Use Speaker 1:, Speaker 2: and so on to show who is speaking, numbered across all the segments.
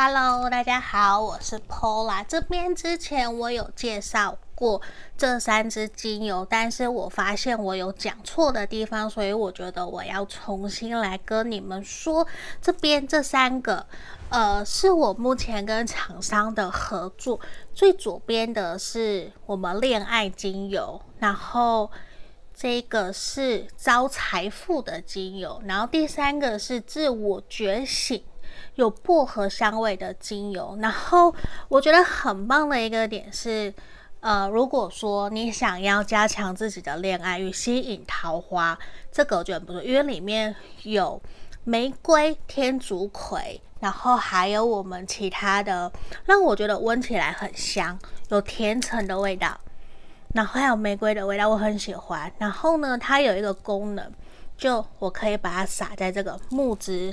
Speaker 1: Hello，大家好，我是 Pola。这边之前我有介绍过这三支精油，但是我发现我有讲错的地方，所以我觉得我要重新来跟你们说。这边这三个，呃，是我目前跟厂商的合作。最左边的是我们恋爱精油，然后这个是招财富的精油，然后第三个是自我觉醒。有薄荷香味的精油，然后我觉得很棒的一个点是，呃，如果说你想要加强自己的恋爱与吸引桃花，这个我觉得不错，因为里面有玫瑰、天竺葵，然后还有我们其他的，让我觉得闻起来很香，有甜橙的味道，然后还有玫瑰的味道，我很喜欢。然后呢，它有一个功能，就我可以把它撒在这个木质。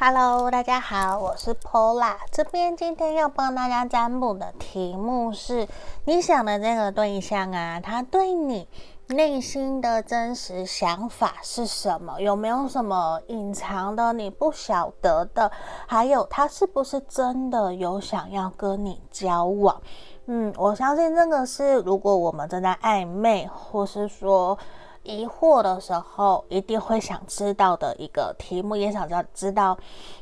Speaker 1: Hello，大家好，我是 Pola。这边今天要帮大家占卜的题目是：你想的这个对象啊，他对你内心的真实想法是什么？有没有什么隐藏的你不晓得的？还有，他是不是真的有想要跟你交往？嗯，我相信这个是，如果我们正在暧昧，或是说。疑惑的时候，一定会想知道的一个题目，也想知道知道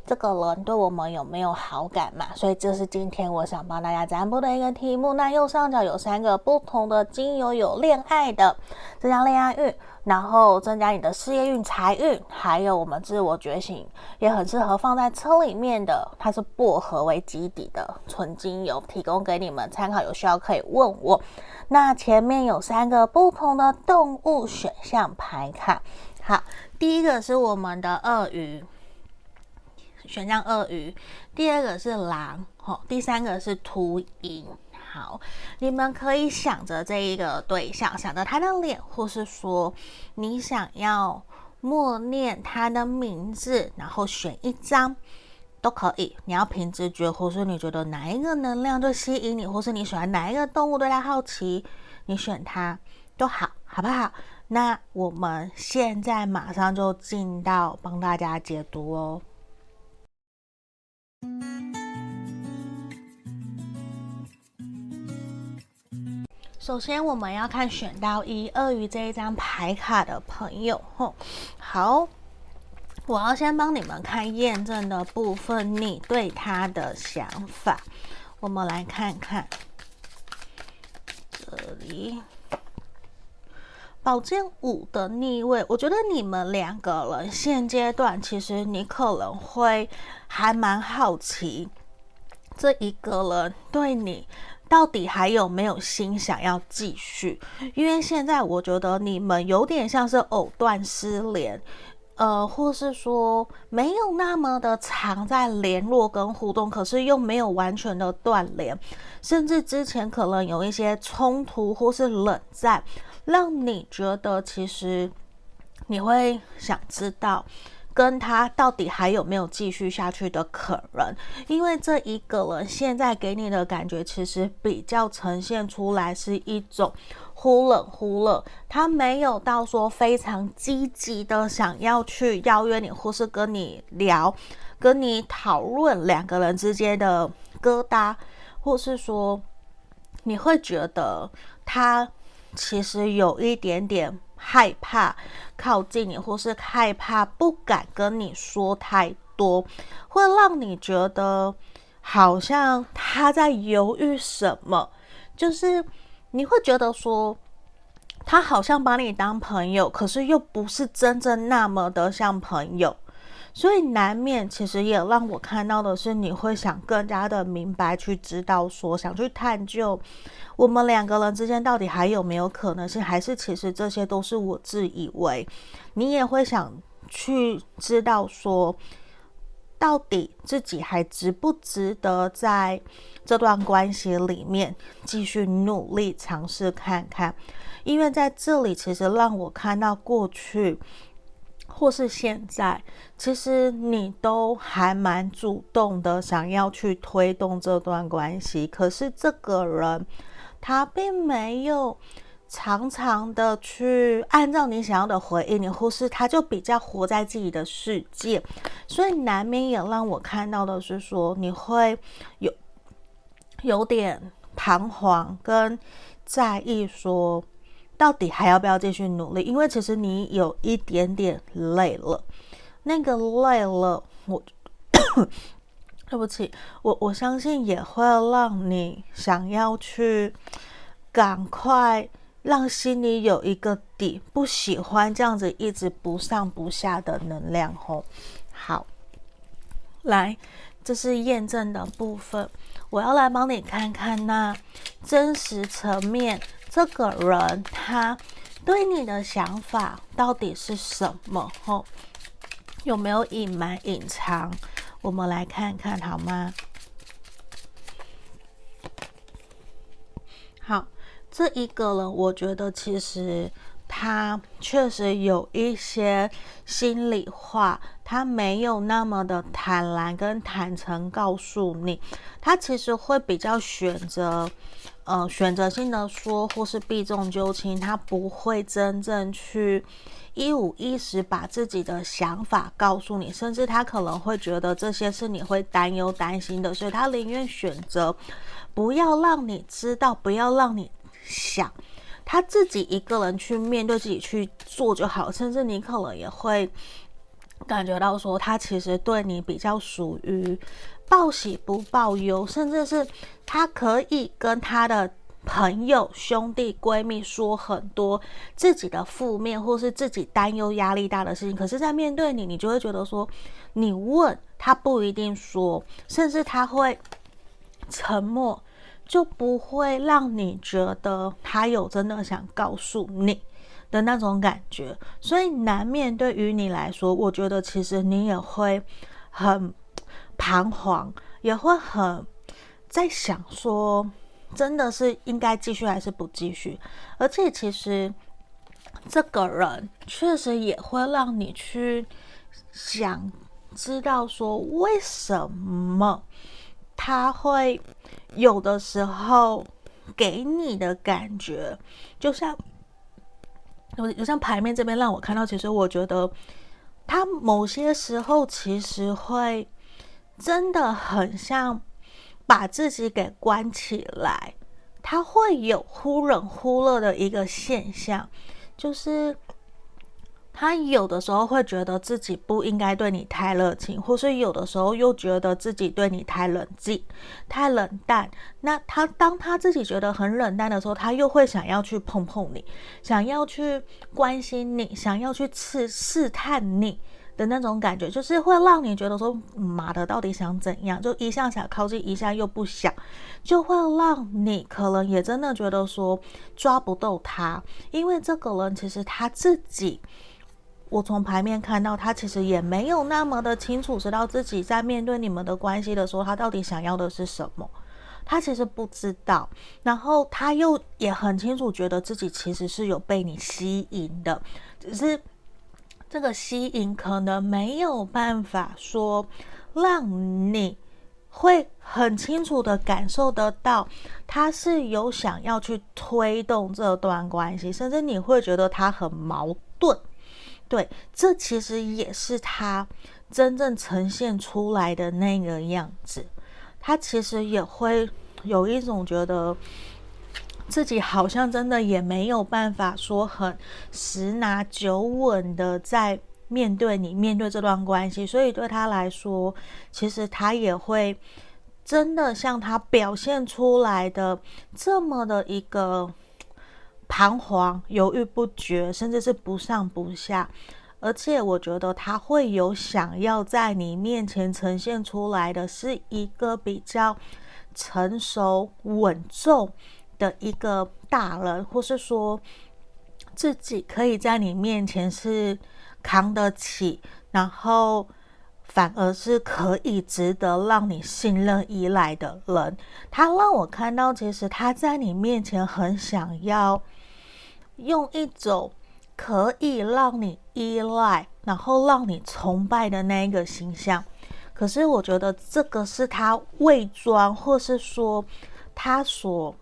Speaker 1: 这个人对我们有没有好感嘛？所以这是今天我想帮大家占卜的一个题目。那右上角有三个不同的精油，有恋爱的，这叫恋爱运，然后增加你的事业运、财运，还有我们自我觉醒，也很适合放在车里面的。它是薄荷为基底的纯精油，提供给你们参考，有需要可以问我。那前面有三个不同的动物选项牌卡，好，第一个是我们的鳄鱼，选项鳄鱼，第二个是狼，好，第三个是秃鹰，好，你们可以想着这一个对象，想着他的脸，或是说你想要默念他的名字，然后选一张。都可以。你要凭直觉，或是你觉得哪一个能量最吸引你，或是你喜欢哪一个动物对它好奇，你选它都好，好不好？那我们现在马上就进到帮大家解读哦。首先，我们要看选到一、鳄鱼这一张牌卡的朋友，吼，好，我要先帮你们看验证的部分，你对他的想法。我们来看看这里，宝剑五的逆位，我觉得你们两个人现阶段，其实你可能会还蛮好奇，这一个人对你。到底还有没有心想要继续？因为现在我觉得你们有点像是藕断丝连，呃，或是说没有那么的常在联络跟互动，可是又没有完全的断联，甚至之前可能有一些冲突或是冷战，让你觉得其实你会想知道。跟他到底还有没有继续下去的可能？因为这一个人现在给你的感觉，其实比较呈现出来是一种忽冷忽热，他没有到说非常积极的想要去邀约你，或是跟你聊、跟你讨论两个人之间的疙瘩，或是说你会觉得他其实有一点点。害怕靠近你，或是害怕不敢跟你说太多，会让你觉得好像他在犹豫什么。就是你会觉得说，他好像把你当朋友，可是又不是真正那么的像朋友。所以难免，其实也让我看到的是，你会想更加的明白，去知道说，想去探究我们两个人之间到底还有没有可能性，还是其实这些都是我自以为。你也会想去知道说，到底自己还值不值得在这段关系里面继续努力尝试看看，因为在这里其实让我看到过去。或是现在，其实你都还蛮主动的，想要去推动这段关系。可是这个人，他并没有常常的去按照你想要的回应你，或是他就比较活在自己的世界，所以难免也让我看到的是说，你会有有点彷徨跟在意说。到底还要不要继续努力？因为其实你有一点点累了，那个累了，我 对不起，我我相信也会让你想要去赶快让心里有一个底，不喜欢这样子一直不上不下的能量吼。好，来，这是验证的部分，我要来帮你看看那真实层面。这个人他对你的想法到底是什么？吼，有没有隐瞒、隐藏？我们来看看好吗？好，这一个人，我觉得其实他确实有一些心里话，他没有那么的坦然跟坦诚告诉你，他其实会比较选择。呃，选择性的说，或是避重就轻，他不会真正去一五一十把自己的想法告诉你，甚至他可能会觉得这些是你会担忧、担心的，所以他宁愿选择不要让你知道，不要让你想，他自己一个人去面对自己去做就好，甚至你可能也会感觉到说，他其实对你比较属于。报喜不报忧，甚至是他可以跟他的朋友、兄弟、闺蜜说很多自己的负面，或是自己担忧、压力大的事情。可是，在面对你，你就会觉得说，你问他不一定说，甚至他会沉默，就不会让你觉得他有真的想告诉你的那种感觉。所以，难免对于你来说，我觉得其实你也会很。彷徨，也会很在想说，真的是应该继续还是不继续？而且其实这个人确实也会让你去想知道说为什么他会有的时候给你的感觉，就像有就像牌面这边让我看到，其实我觉得他某些时候其实会真的很像把自己给关起来，他会有忽冷忽热的一个现象，就是。他有的时候会觉得自己不应该对你太热情，或是有的时候又觉得自己对你太冷静、太冷淡。那他当他自己觉得很冷淡的时候，他又会想要去碰碰你，想要去关心你，想要去试试探你的那种感觉，就是会让你觉得说，妈的，到底想怎样？就一下想靠近，一下又不想，就会让你可能也真的觉得说抓不到他，因为这个人其实他自己。我从牌面看到，他其实也没有那么的清楚知道自己在面对你们的关系的时候，他到底想要的是什么。他其实不知道，然后他又也很清楚，觉得自己其实是有被你吸引的，只是这个吸引可能没有办法说让你会很清楚的感受得到，他是有想要去推动这段关系，甚至你会觉得他很矛盾。对，这其实也是他真正呈现出来的那个样子。他其实也会有一种觉得自己好像真的也没有办法说很十拿九稳的在面对你，面对这段关系。所以对他来说，其实他也会真的像他表现出来的这么的一个。彷徨、犹豫不决，甚至是不上不下，而且我觉得他会有想要在你面前呈现出来的是一个比较成熟稳重的一个大人，或是说自己可以在你面前是扛得起，然后反而是可以值得让你信任依赖的人。他让我看到，其实他在你面前很想要。用一种可以让你依赖，然后让你崇拜的那一个形象，可是我觉得这个是他伪装，或是说他所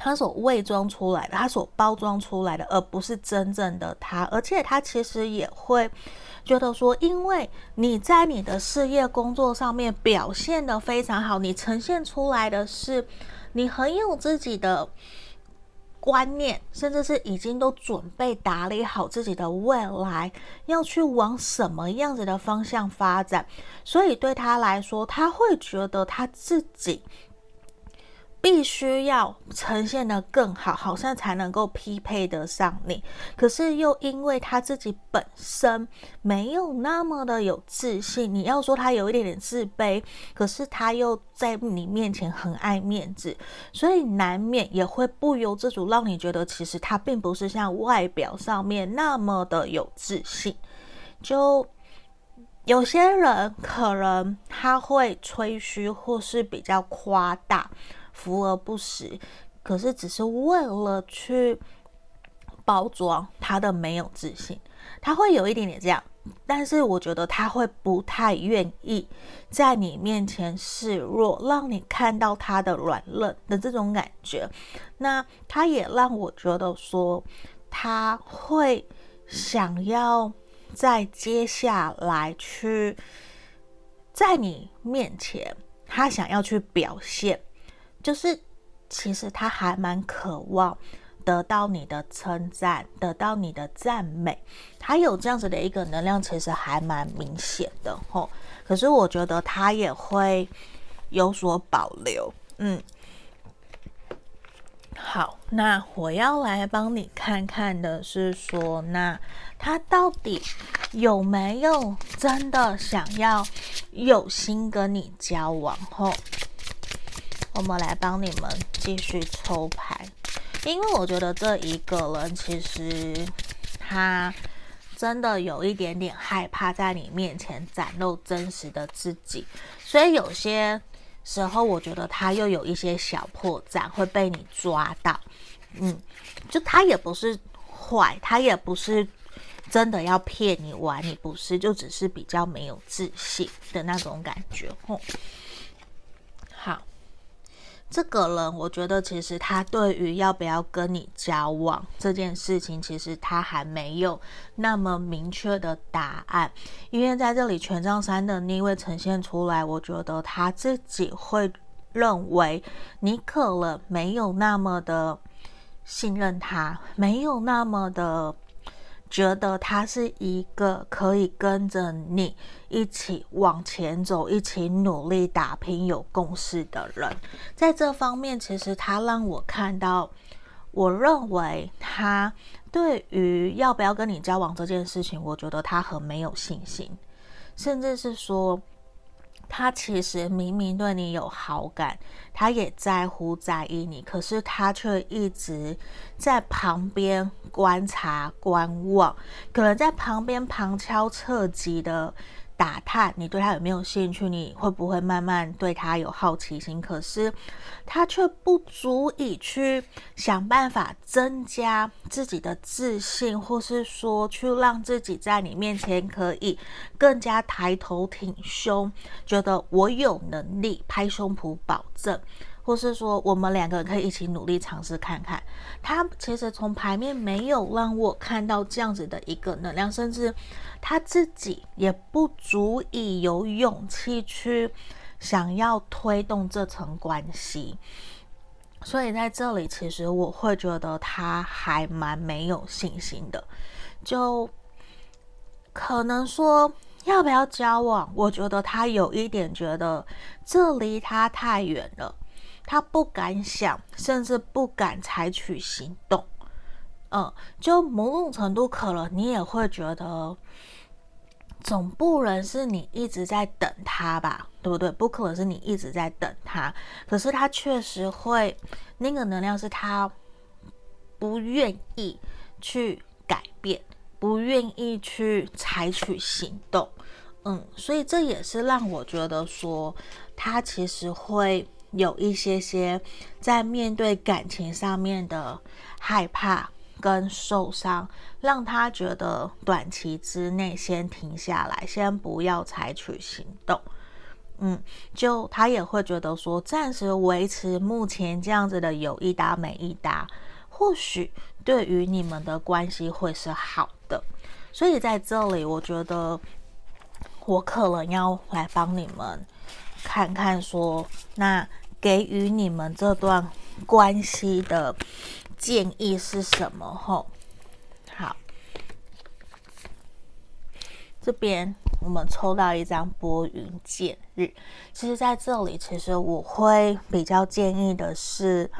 Speaker 1: 他所伪装出来的，他所包装出来的，而不是真正的他。而且他其实也会觉得说，因为你在你的事业工作上面表现得非常好，你呈现出来的是你很有自己的。观念，甚至是已经都准备打理好自己的未来，要去往什么样子的方向发展，所以对他来说，他会觉得他自己。必须要呈现得更好，好像才能够匹配得上你。可是又因为他自己本身没有那么的有自信，你要说他有一点点自卑，可是他又在你面前很爱面子，所以难免也会不由自主让你觉得，其实他并不是像外表上面那么的有自信。就有些人可能他会吹嘘，或是比较夸大。浮而不实，可是只是为了去包装他的没有自信，他会有一点点这样，但是我觉得他会不太愿意在你面前示弱，让你看到他的软弱的这种感觉。那他也让我觉得说，他会想要在接下来去在你面前，他想要去表现。就是，其实他还蛮渴望得到你的称赞，得到你的赞美，他有这样子的一个能量，其实还蛮明显的吼。可是我觉得他也会有所保留，嗯。好，那我要来帮你看看的是说，那他到底有没有真的想要有心跟你交往吼？我们来帮你们继续抽牌，因为我觉得这一个人其实他真的有一点点害怕在你面前展露真实的自己，所以有些时候我觉得他又有一些小破绽会被你抓到。嗯，就他也不是坏，他也不是真的要骗你玩，你不是，就只是比较没有自信的那种感觉。吼，这个人，我觉得其实他对于要不要跟你交往这件事情，其实他还没有那么明确的答案。因为在这里权杖三的逆位呈现出来，我觉得他自己会认为你可能没有那么的信任他，没有那么的。觉得他是一个可以跟着你一起往前走、一起努力打拼、有共识的人，在这方面，其实他让我看到，我认为他对于要不要跟你交往这件事情，我觉得他很没有信心，甚至是说。他其实明明对你有好感，他也在乎在意你，可是他却一直在旁边观察观望，可能在旁边旁敲侧击的。打探你对他有没有兴趣，你会不会慢慢对他有好奇心？可是他却不足以去想办法增加自己的自信，或是说去让自己在你面前可以更加抬头挺胸，觉得我有能力拍胸脯保证。或是说，我们两个人可以一起努力尝试看看。他其实从牌面没有让我看到这样子的一个能量，甚至他自己也不足以有勇气去想要推动这层关系。所以在这里，其实我会觉得他还蛮没有信心的。就可能说要不要交往，我觉得他有一点觉得这离他太远了。他不敢想，甚至不敢采取行动。嗯，就某种程度，可能你也会觉得，总不能是你一直在等他吧？对不对？不可能是你一直在等他。可是他确实会，那个能量是他不愿意去改变，不愿意去采取行动。嗯，所以这也是让我觉得说，他其实会。有一些些在面对感情上面的害怕跟受伤，让他觉得短期之内先停下来，先不要采取行动。嗯，就他也会觉得说，暂时维持目前这样子的有一搭没一搭，或许对于你们的关系会是好的。所以在这里，我觉得我可能要来帮你们看看说，那。给予你们这段关系的建议是什么？吼，好，这边我们抽到一张拨云见日。其实，在这里，其实我会比较建议的是，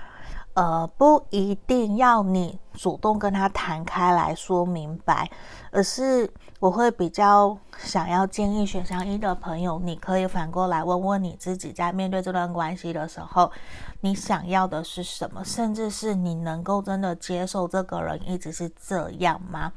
Speaker 1: 呃，不一定要你主动跟他谈开来说明白，而是。我会比较想要建议选项一的朋友，你可以反过来问问你自己，在面对这段关系的时候，你想要的是什么？甚至是你能够真的接受这个人一直是这样吗？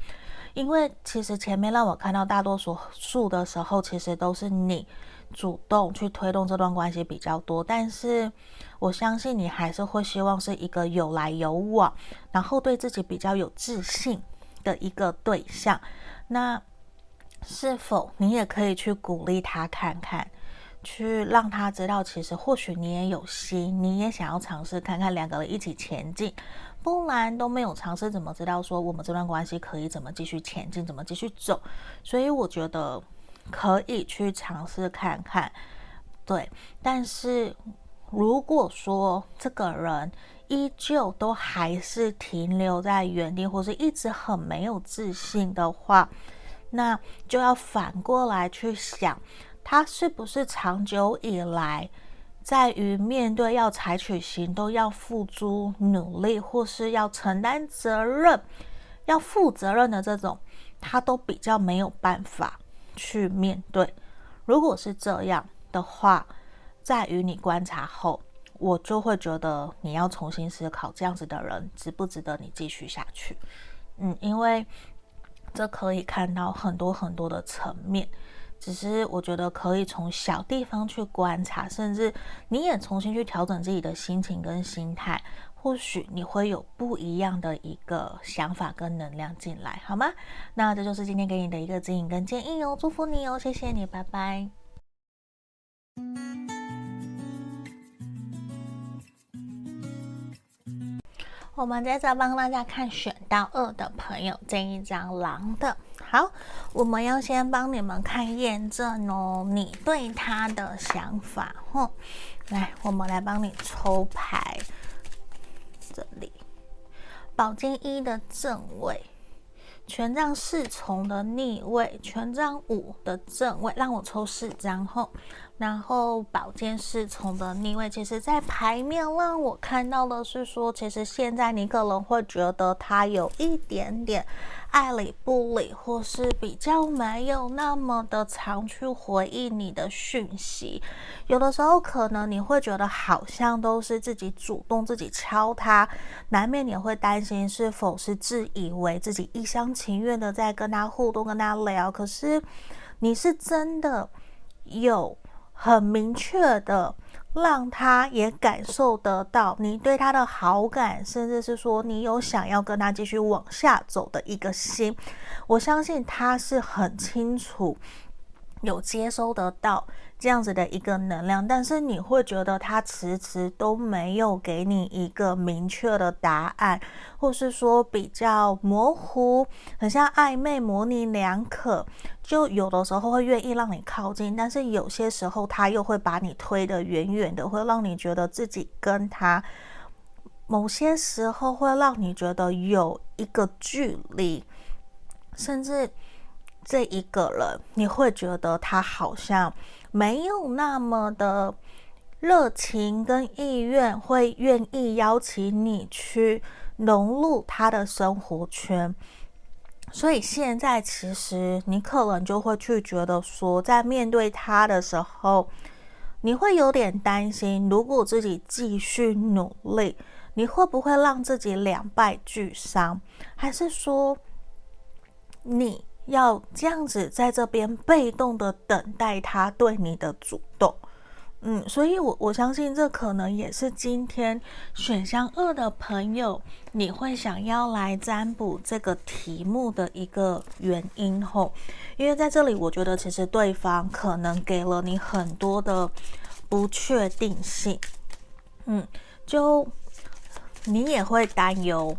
Speaker 1: 因为其实前面让我看到大多数数的时候，其实都是你主动去推动这段关系比较多，但是我相信你还是会希望是一个有来有往，然后对自己比较有自信的一个对象。那是否你也可以去鼓励他看看，去让他知道，其实或许你也有心，你也想要尝试看看两个人一起前进，不然都没有尝试，怎么知道说我们这段关系可以怎么继续前进，怎么继续走？所以我觉得可以去尝试看看，对。但是如果说这个人依旧都还是停留在原地，或是一直很没有自信的话，那就要反过来去想，他是不是长久以来，在于面对要采取行动、要付诸努力，或是要承担责任、要负责任的这种，他都比较没有办法去面对。如果是这样的话，在于你观察后，我就会觉得你要重新思考，这样子的人值不值得你继续下去？嗯，因为。这可以看到很多很多的层面，只是我觉得可以从小地方去观察，甚至你也重新去调整自己的心情跟心态，或许你会有不一样的一个想法跟能量进来，好吗？那这就是今天给你的一个指引跟建议哦，祝福你哦，谢谢你，拜拜。我们接着帮大家看选到二的朋友这一张狼的。好，我们要先帮你们看验证哦，你对他的想法。哼，来，我们来帮你抽牌。这里，宝剑一的正位，权杖侍从的逆位，权杖五的正位，让我抽四张后。然后宝剑侍从的逆位，其实在牌面让我看到的是说，其实现在你可能会觉得他有一点点爱理不理，或是比较没有那么的常去回应你的讯息。有的时候可能你会觉得好像都是自己主动自己敲他，难免你会担心是否是自以为自己一厢情愿的在跟他互动、跟他聊，可是你是真的有。很明确的，让他也感受得到你对他的好感，甚至是说你有想要跟他继续往下走的一个心。我相信他是很清楚，有接收得到。这样子的一个能量，但是你会觉得他迟迟都没有给你一个明确的答案，或是说比较模糊，很像暧昧、模棱两可。就有的时候会愿意让你靠近，但是有些时候他又会把你推得远远的，会让你觉得自己跟他某些时候会让你觉得有一个距离，甚至这一个人你会觉得他好像。没有那么的热情跟意愿，会愿意邀请你去融入他的生活圈。所以现在其实你可能就会去觉得说，在面对他的时候，你会有点担心，如果自己继续努力，你会不会让自己两败俱伤？还是说你？要这样子在这边被动的等待他对你的主动，嗯，所以我我相信这可能也是今天选项二的朋友你会想要来占卜这个题目的一个原因吼，因为在这里我觉得其实对方可能给了你很多的不确定性，嗯，就你也会担忧。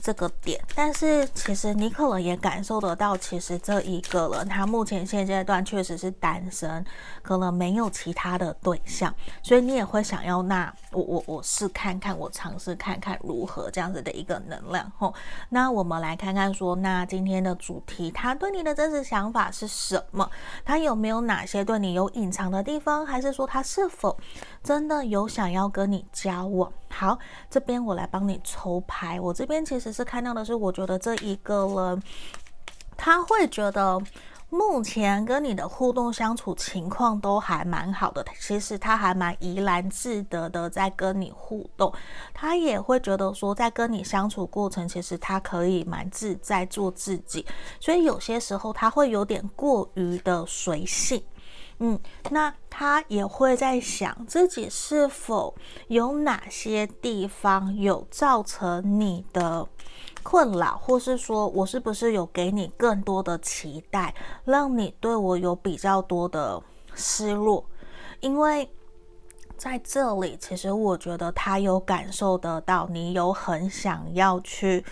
Speaker 1: 这个点，但是其实你可能也感受得到，其实这一个人他目前现阶段确实是单身，可能没有其他的对象，所以你也会想要，那我我我试看看，我尝试看看如何这样子的一个能量吼。那我们来看看说，那今天的主题，他对你的真实想法是什么？他有没有哪些对你有隐藏的地方？还是说他是否真的有想要跟你交往？好，这边我来帮你抽牌。我这边其实是看到的是，我觉得这一个人他会觉得目前跟你的互动相处情况都还蛮好的。其实他还蛮怡然自得的在跟你互动，他也会觉得说，在跟你相处过程，其实他可以蛮自在做自己。所以有些时候他会有点过于的随性。嗯，那他也会在想自己是否有哪些地方有造成你的困扰，或是说我是不是有给你更多的期待，让你对我有比较多的失落？因为在这里，其实我觉得他有感受得到，你有很想要去。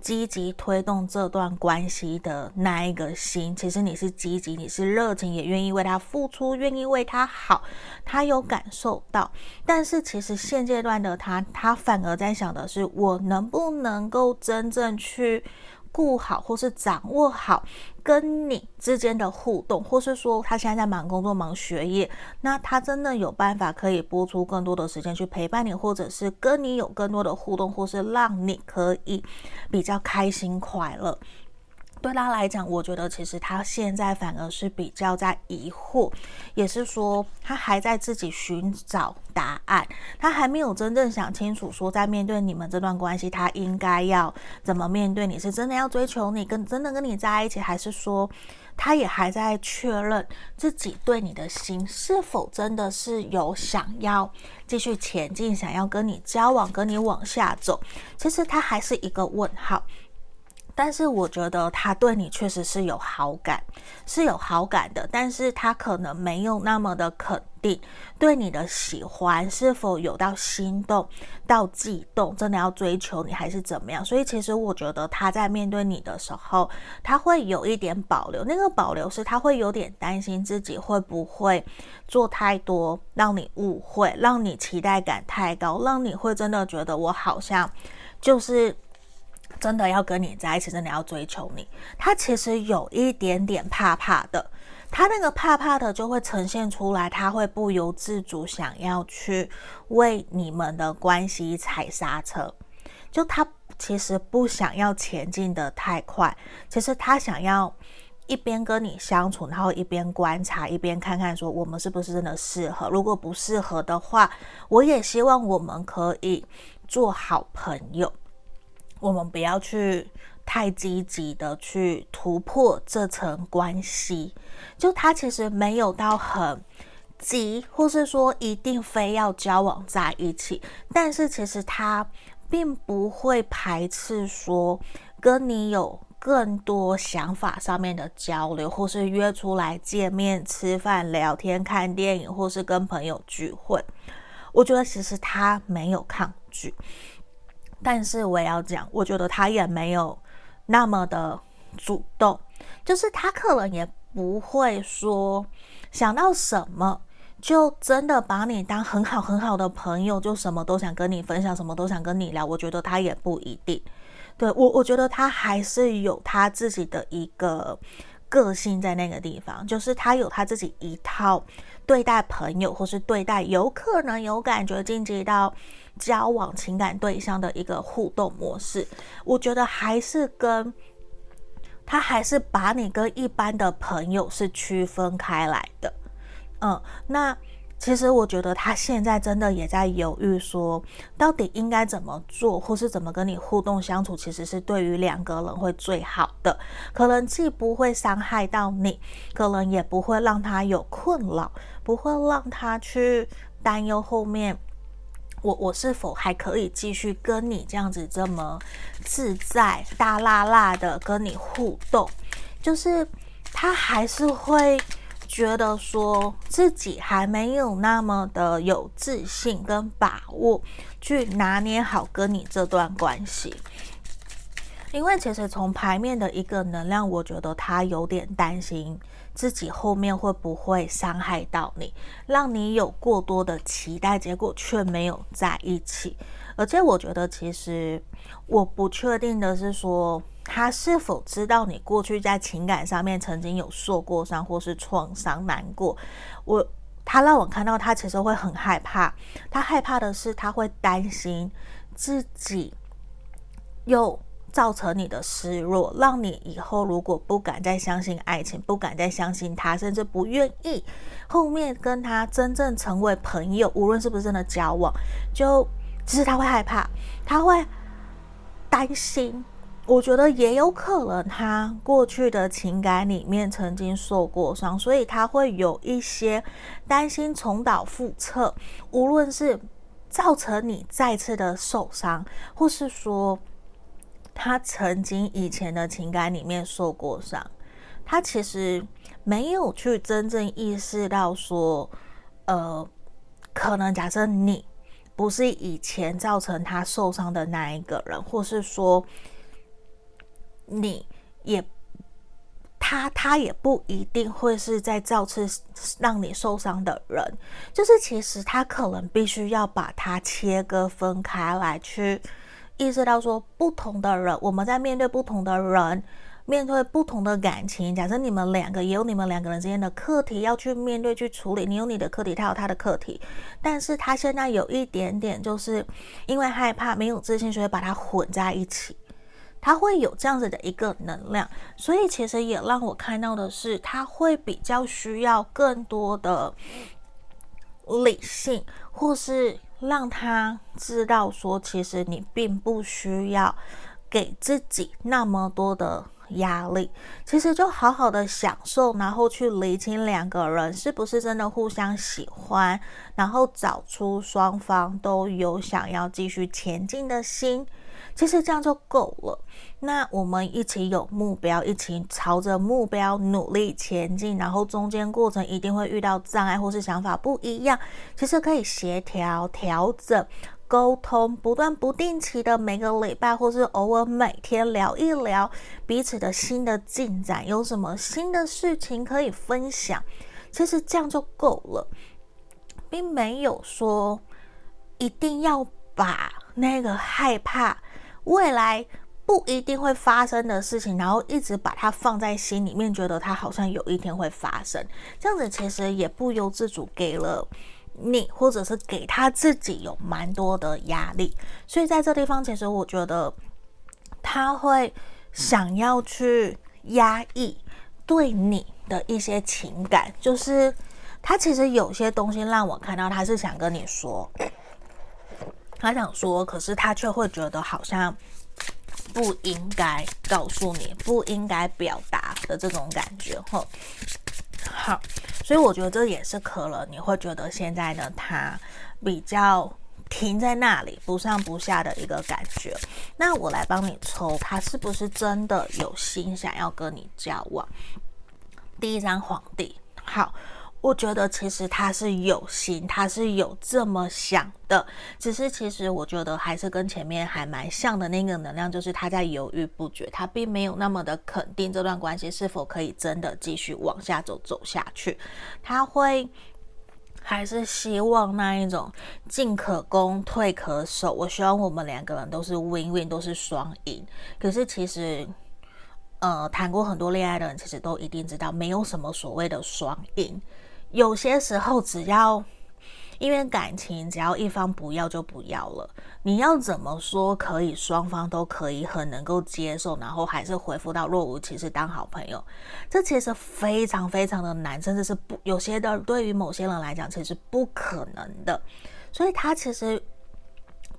Speaker 1: 积极推动这段关系的那一个心，其实你是积极，你是热情，也愿意为他付出，愿意为他好，他有感受到。但是其实现阶段的他，他反而在想的是，我能不能够真正去。顾好，或是掌握好跟你之间的互动，或是说他现在在忙工作、忙学业，那他真的有办法可以拨出更多的时间去陪伴你，或者是跟你有更多的互动，或是让你可以比较开心快乐。对他来讲，我觉得其实他现在反而是比较在疑惑，也是说他还在自己寻找答案，他还没有真正想清楚，说在面对你们这段关系，他应该要怎么面对你？是真的要追求你，跟真的跟你在一起，还是说他也还在确认自己对你的心是否真的是有想要继续前进，想要跟你交往，跟你往下走？其实他还是一个问号。但是我觉得他对你确实是有好感，是有好感的，但是他可能没有那么的肯定对你的喜欢是否有到心动到悸动，真的要追求你还是怎么样？所以其实我觉得他在面对你的时候，他会有一点保留，那个保留是他会有点担心自己会不会做太多，让你误会，让你期待感太高，让你会真的觉得我好像就是。真的要跟你在一起，真的要追求你，他其实有一点点怕怕的，他那个怕怕的就会呈现出来，他会不由自主想要去为你们的关系踩刹车，就他其实不想要前进得太快，其实他想要一边跟你相处，然后一边观察，一边看看说我们是不是真的适合，如果不适合的话，我也希望我们可以做好朋友。我们不要去太积极的去突破这层关系，就他其实没有到很急，或是说一定非要交往在一起，但是其实他并不会排斥说跟你有更多想法上面的交流，或是约出来见面吃饭、聊天、看电影，或是跟朋友聚会。我觉得其实他没有抗拒。但是我也要讲，我觉得他也没有那么的主动，就是他可能也不会说想到什么就真的把你当很好很好的朋友，就什么都想跟你分享，什么都想跟你聊。我觉得他也不一定，对，我，我觉得他还是有他自己的一个个性在那个地方，就是他有他自己一套对待朋友或是对待有可能有感觉晋级到。交往情感对象的一个互动模式，我觉得还是跟他还是把你跟一般的朋友是区分开来的。嗯，那其实我觉得他现在真的也在犹豫，说到底应该怎么做，或是怎么跟你互动相处，其实是对于两个人会最好的，可能既不会伤害到你，可能也不会让他有困扰，不会让他去担忧后面。我我是否还可以继续跟你这样子这么自在、大辣辣的跟你互动？就是他还是会觉得说自己还没有那么的有自信跟把握去拿捏好跟你这段关系。因为其实从牌面的一个能量，我觉得他有点担心自己后面会不会伤害到你，让你有过多的期待，结果却没有在一起。而且我觉得，其实我不确定的是说，他是否知道你过去在情感上面曾经有受过伤，或是创伤、难过。我他让我看到，他其实会很害怕。他害怕的是，他会担心自己又。造成你的失落，让你以后如果不敢再相信爱情，不敢再相信他，甚至不愿意后面跟他真正成为朋友，无论是不是真的交往，就其实他会害怕，他会担心。我觉得也有可能他过去的情感里面曾经受过伤，所以他会有一些担心重蹈覆辙，无论是造成你再次的受伤，或是说。他曾经以前的情感里面受过伤，他其实没有去真正意识到说，呃，可能假设你不是以前造成他受伤的那一个人，或是说你也他他也不一定会是在造次让你受伤的人，就是其实他可能必须要把它切割分开来去。意识到说，不同的人，我们在面对不同的人，面对不同的感情。假设你们两个也有你们两个人之间的课题要去面对、去处理，你有你的课题，他有他的课题。但是他现在有一点点，就是因为害怕、没有自信，所以把它混在一起。他会有这样子的一个能量，所以其实也让我看到的是，他会比较需要更多的理性，或是让他知道说，其实你并不需要给自己那么多的。压力，其实就好好的享受，然后去理清两个人是不是真的互相喜欢，然后找出双方都有想要继续前进的心，其实这样就够了。那我们一起有目标，一起朝着目标努力前进，然后中间过程一定会遇到障碍或是想法不一样，其实可以协调调整。沟通，不断不定期的每个礼拜或是偶尔每天聊一聊彼此的新的进展，有什么新的事情可以分享，其实这样就够了，并没有说一定要把那个害怕未来不一定会发生的事情，然后一直把它放在心里面，觉得它好像有一天会发生，这样子其实也不由自主给了。你或者是给他自己有蛮多的压力，所以在这地方，其实我觉得他会想要去压抑对你的一些情感，就是他其实有些东西让我看到他是想跟你说，他想说，可是他却会觉得好像不应该告诉你，不应该表达的这种感觉，吼。好，所以我觉得这也是可能你会觉得现在的他比较停在那里不上不下的一个感觉。那我来帮你抽，他是不是真的有心想要跟你交往？第一张皇帝，好。我觉得其实他是有心，他是有这么想的，只是其实我觉得还是跟前面还蛮像的那个能量，就是他在犹豫不决，他并没有那么的肯定这段关系是否可以真的继续往下走走下去，他会还是希望那一种进可攻退可守。我希望我们两个人都是 win win，都是双赢。可是其实，呃，谈过很多恋爱的人其实都一定知道，没有什么所谓的双赢。有些时候，只要因为感情，只要一方不要就不要了。你要怎么说可以双方都可以很能够接受，然后还是恢复到若无其事当好朋友？这其实非常非常的难，甚至是不有些的对于某些人来讲，其实不可能的。所以他其实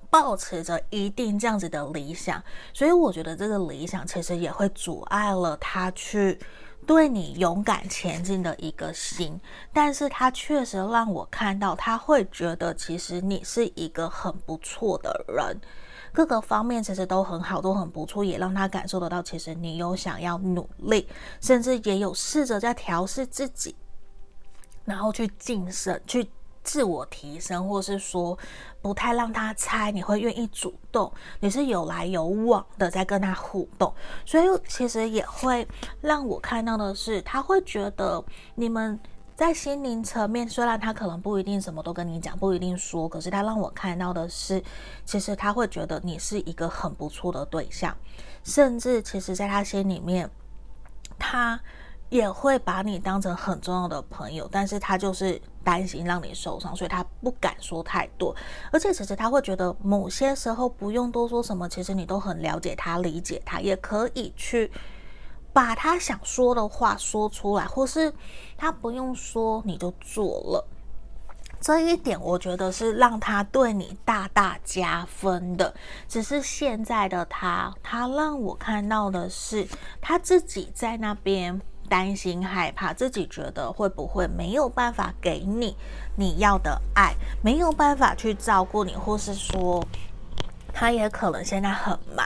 Speaker 1: 抱持着一定这样子的理想，所以我觉得这个理想其实也会阻碍了他去。对你勇敢前进的一个心，但是他确实让我看到，他会觉得其实你是一个很不错的人，各个方面其实都很好，都很不错，也让他感受得到，其实你有想要努力，甚至也有试着在调试自己，然后去晋升，去。自我提升，或是说不太让他猜，你会愿意主动，你是有来有往的在跟他互动，所以其实也会让我看到的是，他会觉得你们在心灵层面，虽然他可能不一定什么都跟你讲，不一定说，可是他让我看到的是，其实他会觉得你是一个很不错的对象，甚至其实在他心里面，他也会把你当成很重要的朋友，但是他就是。担心让你受伤，所以他不敢说太多。而且其实他会觉得某些时候不用多说什么，其实你都很了解他、理解他，也可以去把他想说的话说出来，或是他不用说你就做了。这一点我觉得是让他对你大大加分的。只是现在的他，他让我看到的是他自己在那边。担心、害怕，自己觉得会不会没有办法给你你要的爱，没有办法去照顾你，或是说他也可能现在很忙。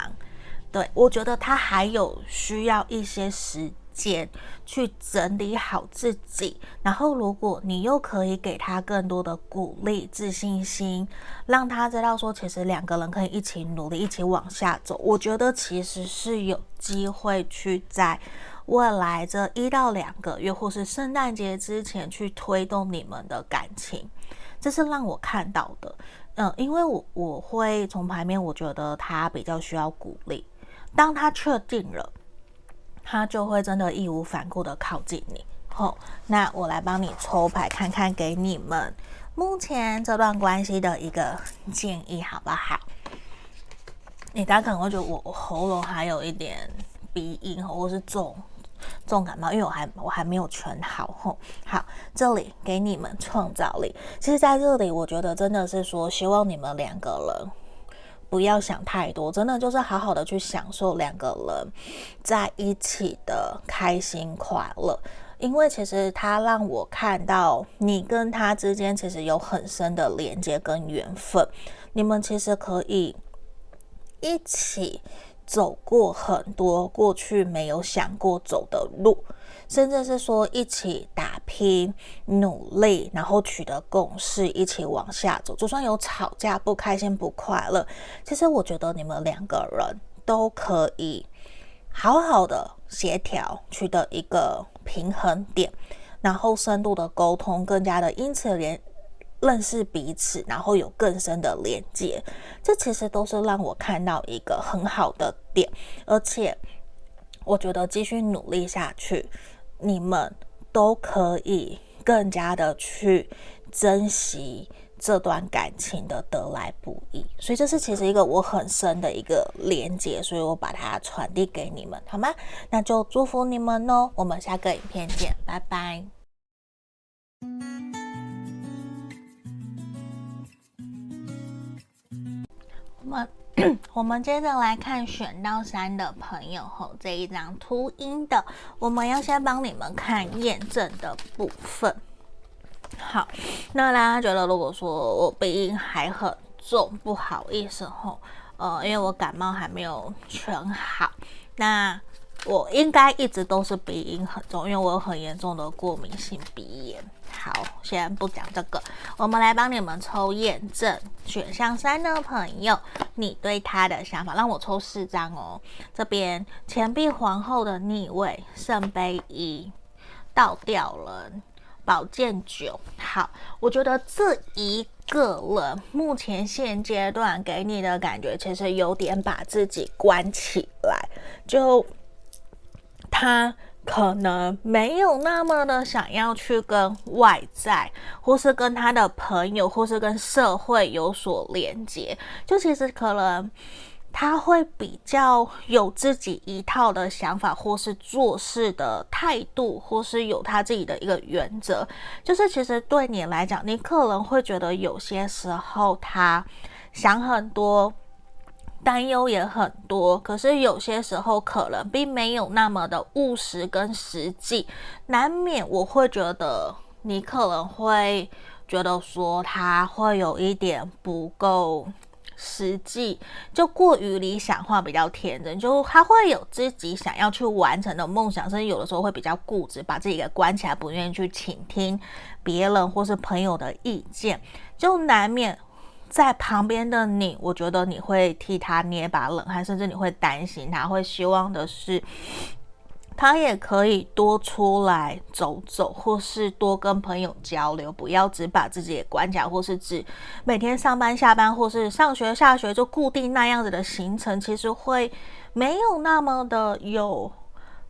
Speaker 1: 对，我觉得他还有需要一些时间去整理好自己。然后，如果你又可以给他更多的鼓励、自信心，让他知道说，其实两个人可以一起努力、一起往下走。我觉得其实是有机会去在。未来这一到两个月，或是圣诞节之前去推动你们的感情，这是让我看到的。嗯，因为我我会从牌面，我觉得他比较需要鼓励。当他确定了，他就会真的义无反顾的靠近你。好，那我来帮你抽牌，看看给你们目前这段关系的一个建议，好不好？你大家可能会觉得我我喉咙还有一点鼻音，或是重重感冒，因为我还我还没有全好吼。好，这里给你们创造力。其实在这里，我觉得真的是说，希望你们两个人不要想太多，真的就是好好的去享受两个人在一起的开心快乐。因为其实他让我看到你跟他之间其实有很深的连接跟缘分，你们其实可以。一起走过很多过去没有想过走的路，甚至是说一起打拼、努力，然后取得共识，一起往下走。就算有吵架、不开心、不快乐，其实我觉得你们两个人都可以好好的协调，取得一个平衡点，然后深度的沟通，更加的因此连。认识彼此，然后有更深的连接，这其实都是让我看到一个很好的点，而且我觉得继续努力下去，你们都可以更加的去珍惜这段感情的得来不易，所以这是其实一个我很深的一个连接，所以我把它传递给你们，好吗？那就祝福你们哦，我们下个影片见，拜拜。我们接着来看选到三的朋友后这一张秃鹰的，我们要先帮你们看验证的部分。好，那大家觉得如果说我鼻音还很重，不好意思吼，呃，因为我感冒还没有全好，那我应该一直都是鼻音很重，因为我有很严重的过敏性鼻炎。好，先不讲这个，我们来帮你们抽验证。选项三的朋友，你对他的想法，让我抽四张哦。这边钱币皇后的逆位，圣杯一，倒吊人，宝剑九。好，我觉得这一个人目前现阶段给你的感觉，其实有点把自己关起来，就他。可能没有那么的想要去跟外在，或是跟他的朋友，或是跟社会有所连接。就其实可能他会比较有自己一套的想法，或是做事的态度，或是有他自己的一个原则。就是其实对你来讲，你可能会觉得有些时候他想很多。担忧也很多，可是有些时候可能并没有那么的务实跟实际，难免我会觉得你可能会觉得说他会有一点不够实际，就过于理想化，比较天真，就他会有自己想要去完成的梦想，甚至有的时候会比较固执，把自己给关起来，不愿意去倾听别人或是朋友的意见，就难免。在旁边的你，我觉得你会替他捏把冷汗，甚至你会担心他，会希望的是他也可以多出来走走，或是多跟朋友交流，不要只把自己给关起来，或是只每天上班下班，或是上学下学就固定那样子的行程，其实会没有那么的有。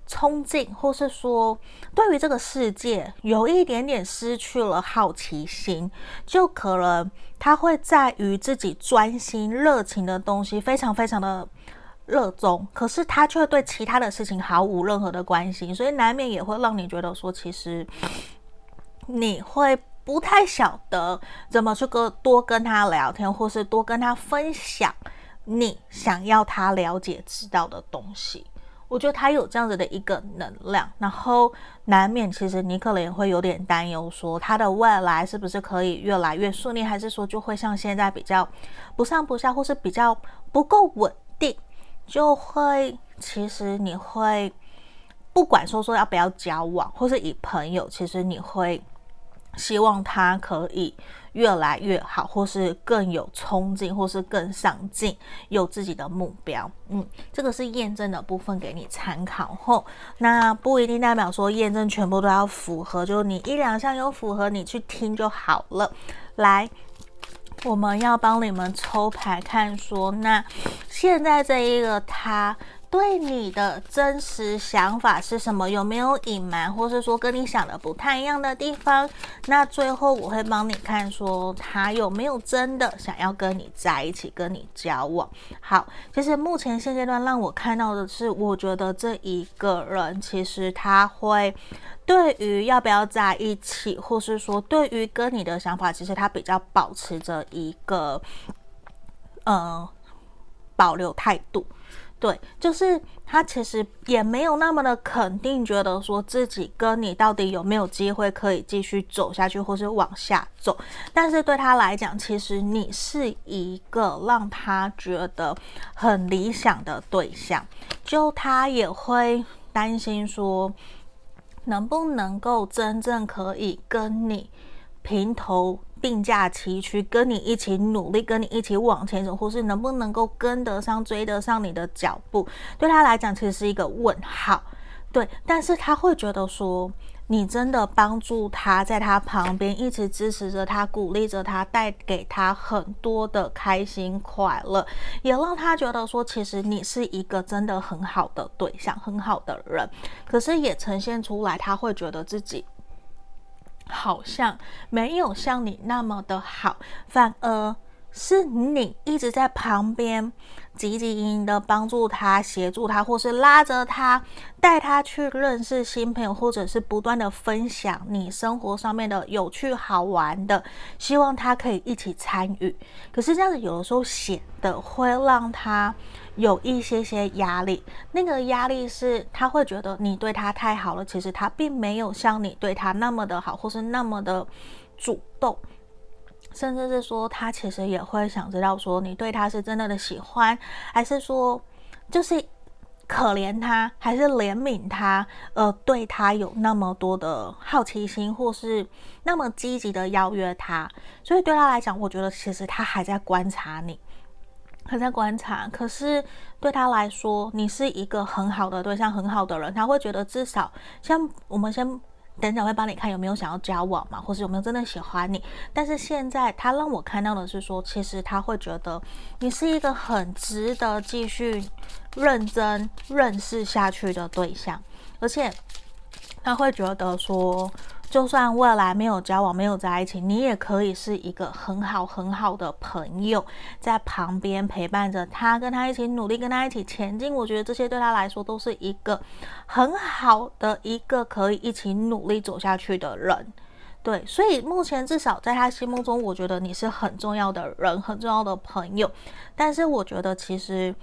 Speaker 1: 冲劲，或是说对于这个世界有一点点失去了好奇心，就可能他会在于自己专心热情的东西非常非常的热衷，可是他却对其他的事情毫无任何的关心，所以难免也会让你觉得说，其实你会不太晓得怎么去跟多跟他聊天，或是多跟他分享你想要他了解知道的东西。我觉得他有这样子的一个能量，然后难免其实你可能也会有点担忧，说他的未来是不是可以越来越顺利，还是说就会像现在比较不上不下，或是比较不够稳定，就会其实你会不管说说要不要交往，或是以朋友，其实你会希望他可以。越来越好，或是更有冲劲，或是更上进，有自己的目标。嗯，这个是验证的部分，给你参考后，那不一定代表说验证全部都要符合，就你一两项有符合，你去听就好了。来，我们要帮你们抽牌看说，那现在这一个他对你的真实想法是什么？有没有隐瞒，或是说跟你想的不太一样的地方？那最后我会帮你看，说他有没有真的想要跟你在一起，跟你交往。好，其实目前现阶段让我看到的是，我觉得这一个人其实他会对于要不要在一起，或是说对于跟你的想法，其实他比较保持着一个呃保留态度。对，就是他其实也没有那么的肯定，觉得说自己跟你到底有没有机会可以继续走下去，或是往下走。但是对他来讲，其实你是一个让他觉得很理想的对象，就他也会担心说，能不能够真正可以跟你平头。并驾齐驱，跟你一起努力，跟你一起往前走，或是能不能够跟得上、追得上你的脚步，对他来讲其实是一个问号。对，但是他会觉得说，你真的帮助他，在他旁边一直支持着他，鼓励着他，带给他很多的开心快乐，也让他觉得说，其实你是一个真的很好的对象，很好的人。可是也呈现出来，他会觉得自己。好像没有像你那么的好，反而是你一直在旁边积极营营的帮助他、协助他，或是拉着他、带他去认识新朋友，或者是不断的分享你生活上面的有趣好玩的，希望他可以一起参与。可是这样子有的时候显得会让他。有一些些压力，那个压力是他会觉得你对他太好了，其实他并没有像你对他那么的好，或是那么的主动，甚至是说他其实也会想知道说你对他是真的的喜欢，还是说就是可怜他，还是怜悯他，呃，对他有那么多的好奇心，或是那么积极的邀约他，所以对他来讲，我觉得其实他还在观察你。还在观察，可是对他来说，你是一个很好的对象，很好的人。他会觉得至少，像我们先等等会帮你看有没有想要交往嘛，或是有没有真的喜欢你。但是现在他让我看到的是说，其实他会觉得你是一个很值得继续认真认识下去的对象，而且他会觉得说。就算未来没有交往，没有在一起，你也可以是一个很好很好的朋友，在旁边陪伴着他，跟他一起努力，跟他一起前进。我觉得这些对他来说都是一个很好的一个可以一起努力走下去的人。对，所以目前至少在他心目中，我觉得你是很重要的人，很重要的朋友。但是我觉得其实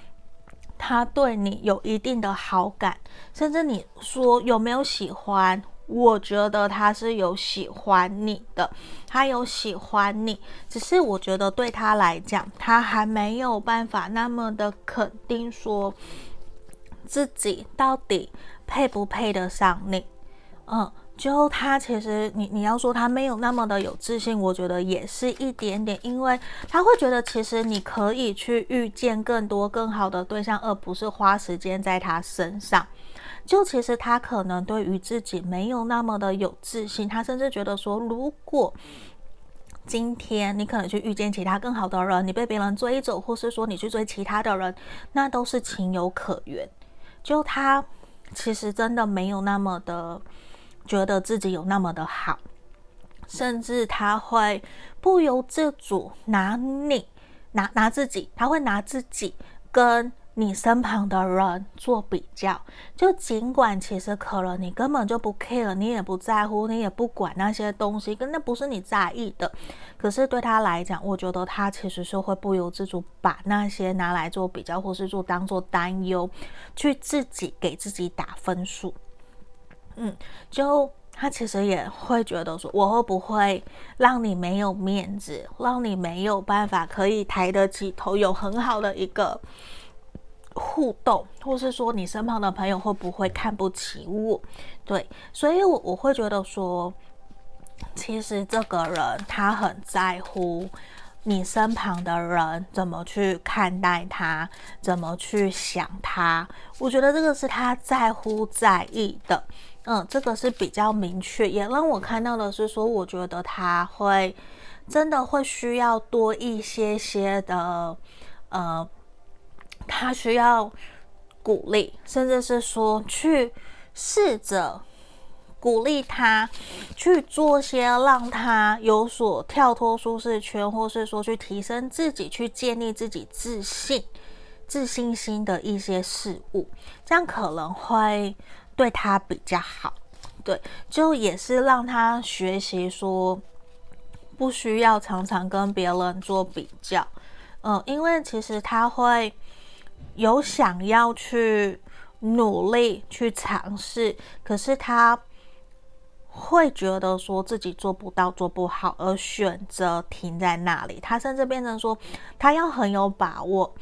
Speaker 1: 他对你有一定的好感，甚至你说有没有喜欢？我觉得他是有喜欢你的，他有喜欢你，只是我觉得对他来讲，他还没有办法那么的肯定说自己到底配不配得上你。嗯，就他其实你你要说他没有那么的有自信，我觉得也是一点点，因为他会觉得其实你可以去遇见更多更好的对象，而不是花时间在他身上。就其实他可能对于自己没有那么的有自信，他甚至觉得说，如果今天你可能去遇见其他更好的人，你被别人追走，或是说你去追其他的人，那都是情有可原。就他其实真的没有那么的觉得自己有那么的好，甚至他会不由自主拿你拿拿自己，他会拿自己跟。你身旁的人做比较，就尽管其实可能你根本就不 care，你也不在乎，你也不管那些东西，跟那不是你在意的。可是对他来讲，我觉得他其实是会不由自主把那些拿来做比较，或是做当做担忧，去自己给自己打分数。嗯，就他其实也会觉得说，我会不会让你没有面子，让你没有办法可以抬得起头，有很好的一个。互动，或是说你身旁的朋友会不会看不起我？对，所以我我会觉得说，其实这个人他很在乎你身旁的人怎么去看待他，怎么去想他。我觉得这个是他在乎在意的，嗯，这个是比较明确，也让我看到的是说，我觉得他会真的会需要多一些些的，呃。他需要鼓励，甚至是说去试着鼓励他去做些让他有所跳脱舒适圈，或是说去提升自己、去建立自己自信、自信心的一些事物，这样可能会对他比较好。对，就也是让他学习说，不需要常常跟别人做比较。嗯，因为其实他会有想要去努力去尝试，可是他会觉得说自己做不到、做不好，而选择停在那里。他甚至变成说，他要很有把握，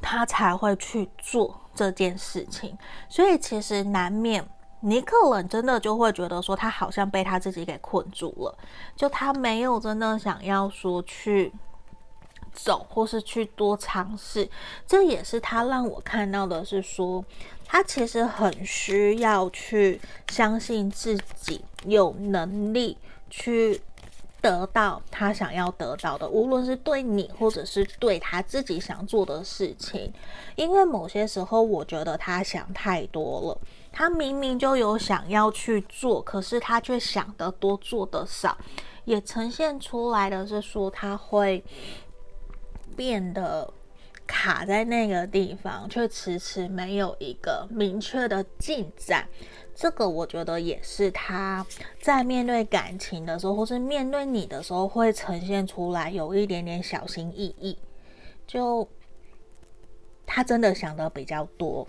Speaker 1: 他才会去做这件事情。所以其实难免，你可能真的就会觉得说，他好像被他自己给困住了，就他没有真的想要说去。走，或是去多尝试，这也是他让我看到的，是说他其实很需要去相信自己有能力去得到他想要得到的，无论是对你，或者是对他自己想做的事情。因为某些时候，我觉得他想太多了，他明明就有想要去做，可是他却想得多，做得少，也呈现出来的是说他会。变得卡在那个地方，却迟迟没有一个明确的进展。这个我觉得也是他在面对感情的时候，或是面对你的时候，会呈现出来有一点点小心翼翼。就他真的想的比较多。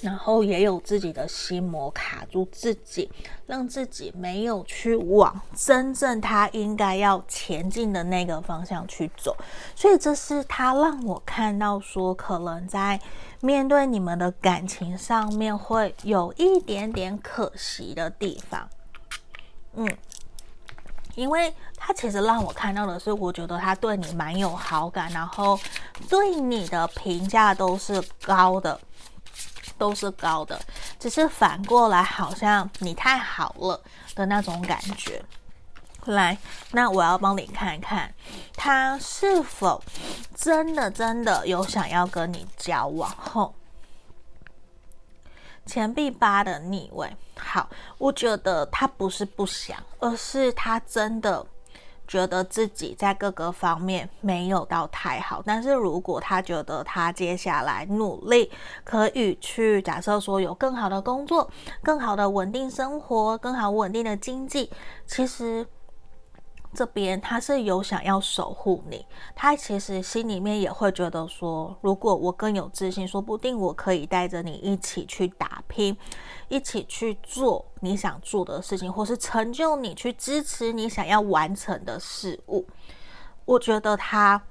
Speaker 1: 然后也有自己的心魔卡住自己，让自己没有去往真正他应该要前进的那个方向去走，所以这是他让我看到说，可能在面对你们的感情上面会有一点点可惜的地方。嗯，因为他其实让我看到的是，我觉得他对你蛮有好感，然后对你的评价都是高的。都是高的，只是反过来好像你太好了的那种感觉。来，那我要帮你看看，他是否真的真的有想要跟你交往？后钱币八的逆位，好，我觉得他不是不想，而是他真的。觉得自己在各个方面没有到太好，但是如果他觉得他接下来努力可以去假设说有更好的工作、更好的稳定生活、更好稳定的经济，其实。这边他是有想要守护你，他其实心里面也会觉得说，如果我更有自信，说不定我可以带着你一起去打拼，一起去做你想做的事情，或是成就你，去支持你想要完成的事物。我觉得他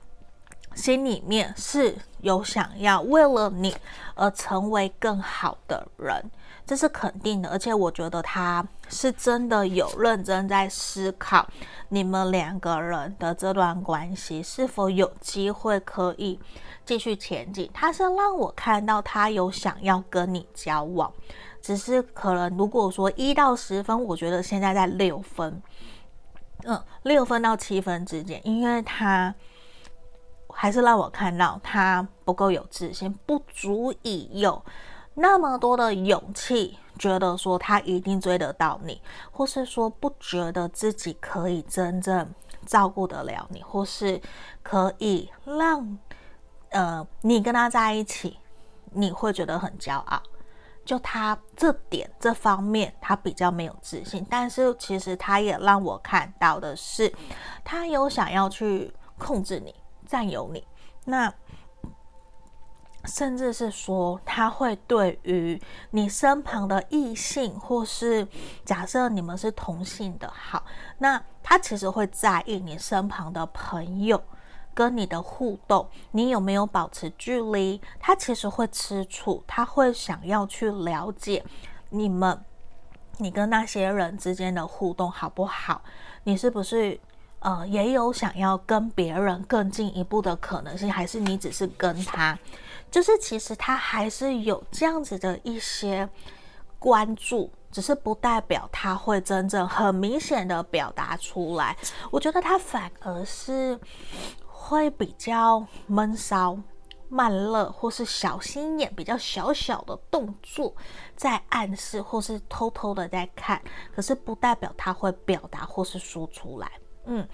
Speaker 1: 心里面是有想要为了你而成为更好的人。这是肯定的，而且我觉得他是真的有认真在思考你们两个人的这段关系是否有机会可以继续前进。他是让我看到他有想要跟你交往，只是可能如果说一到十分，我觉得现在在六分，嗯，六分到七分之间，因为他还是让我看到他不够有自信，不足以有。那么多的勇气，觉得说他一定追得到你，或是说不觉得自己可以真正照顾得了你，或是可以让呃你跟他在一起，你会觉得很骄傲。就他这点这方面，他比较没有自信，但是其实他也让我看到的是，他有想要去控制你、占有你。那。甚至是说，他会对于你身旁的异性，或是假设你们是同性的，好，那他其实会在意你身旁的朋友跟你的互动，你有没有保持距离？他其实会吃醋，他会想要去了解你们，你跟那些人之间的互动好不好？你是不是呃也有想要跟别人更进一步的可能性？还是你只是跟他？就是其实他还是有这样子的一些关注，只是不代表他会真正很明显的表达出来。我觉得他反而是会比较闷骚，慢热或是小心眼、比较小小的动作在暗示，或是偷偷的在看，可是不代表他会表达或是说出来。嗯，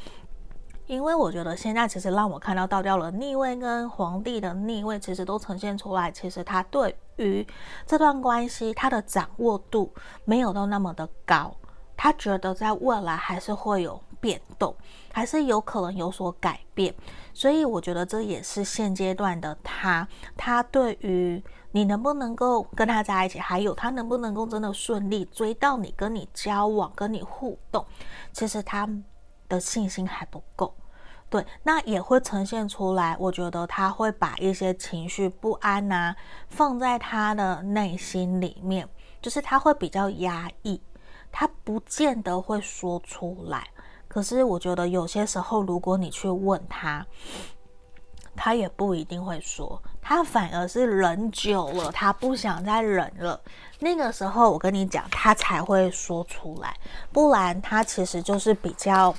Speaker 1: 因为我觉得现在其实让我看到倒掉了逆位跟皇帝的逆位，其实都呈现出来，其实他对于这段关系他的掌握度没有到那么的高，他觉得在未来还是会有变动，还是有可能有所改变，所以我觉得这也是现阶段的他，他对于你能不能够跟他在一起，还有他能不能够真的顺利追到你，跟你交往，跟你互动，其实他的信心还不够。对，那也会呈现出来。我觉得他会把一些情绪不安呐、放在他的内心里面，就是他会比较压抑，他不见得会说出来。可是我觉得有些时候，如果你去问他，他也不一定会说，他反而是忍久了，他不想再忍了。那个时候，我跟你讲，他才会说出来，不然他其实就是比较。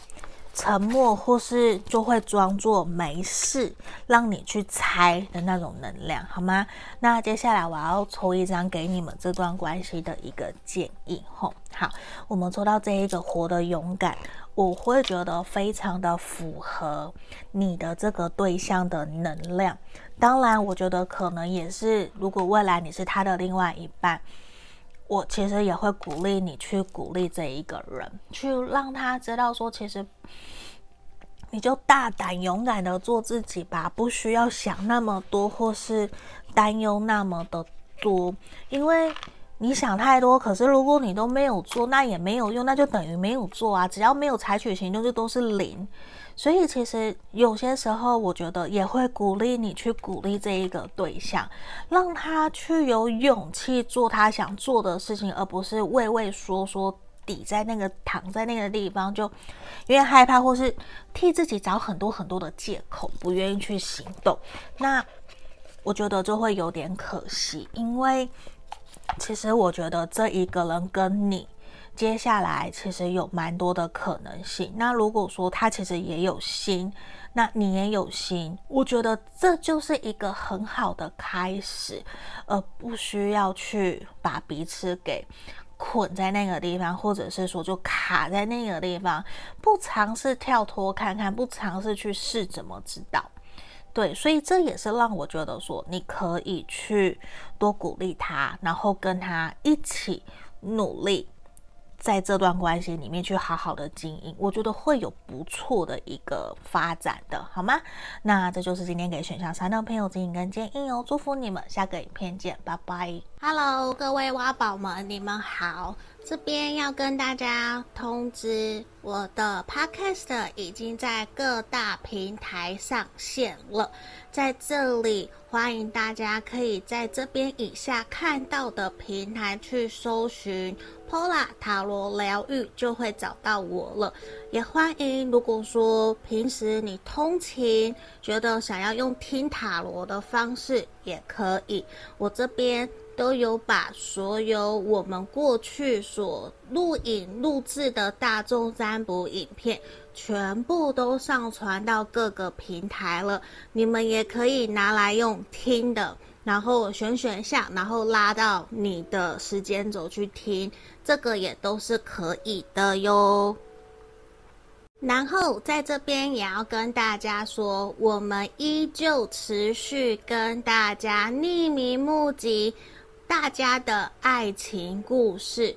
Speaker 1: 沉默，或是就会装作没事，让你去猜的那种能量，好吗？那接下来我要抽一张给你们这段关系的一个建议，吼，好，我们抽到这一个活得勇敢，我会觉得非常的符合你的这个对象的能量。当然，我觉得可能也是，如果未来你是他的另外一半。我其实也会鼓励你去鼓励这一个人，去让他知道说，其实你就大胆勇敢的做自己吧，不需要想那么多，或是担忧那么的多，因为你想太多。可是如果你都没有做，那也没有用，那就等于没有做啊。只要没有采取行动，就都是零。所以其实有些时候，我觉得也会鼓励你去鼓励这一个对象，让他去有勇气做他想做的事情，而不是畏畏缩缩抵在那个躺在那个地方，就因为害怕或是替自己找很多很多的借口，不愿意去行动。那我觉得就会有点可惜，因为其实我觉得这一个人跟你。接下来其实有蛮多的可能性。那如果说他其实也有心，那你也有心，我觉得这就是一个很好的开始，而不需要去把彼此给捆在那个地方，或者是说就卡在那个地方，不尝试跳脱看看，不尝试去试，怎么知道？对，所以这也是让我觉得说，你可以去多鼓励他，然后跟他一起努力。在这段关系里面去好好的经营，我觉得会有不错的一个发展的，好吗？那这就是今天给选项三的朋友指引跟建议哦，祝福你们，下个影片见，拜拜。Hello，各位挖宝们，你们好，这边要跟大家通知，我的 Podcast 已经在各大平台上线了，在这里欢迎大家可以在这边以下看到的平台去搜寻。Pola 塔罗疗愈就会找到我了，也欢迎。如果说平时你通勤觉得想要用听塔罗的方式，也可以。我这边都有把所有我们过去所录影录制的大众在三部影片，全部都上传到各个平台了。你们也可以拿来用听的。然后选选项，然后拉到你的时间轴去听，这个也都是可以的哟。然后在这边也要跟大家说，我们依旧持续跟大家匿名募集大家的爱情故事。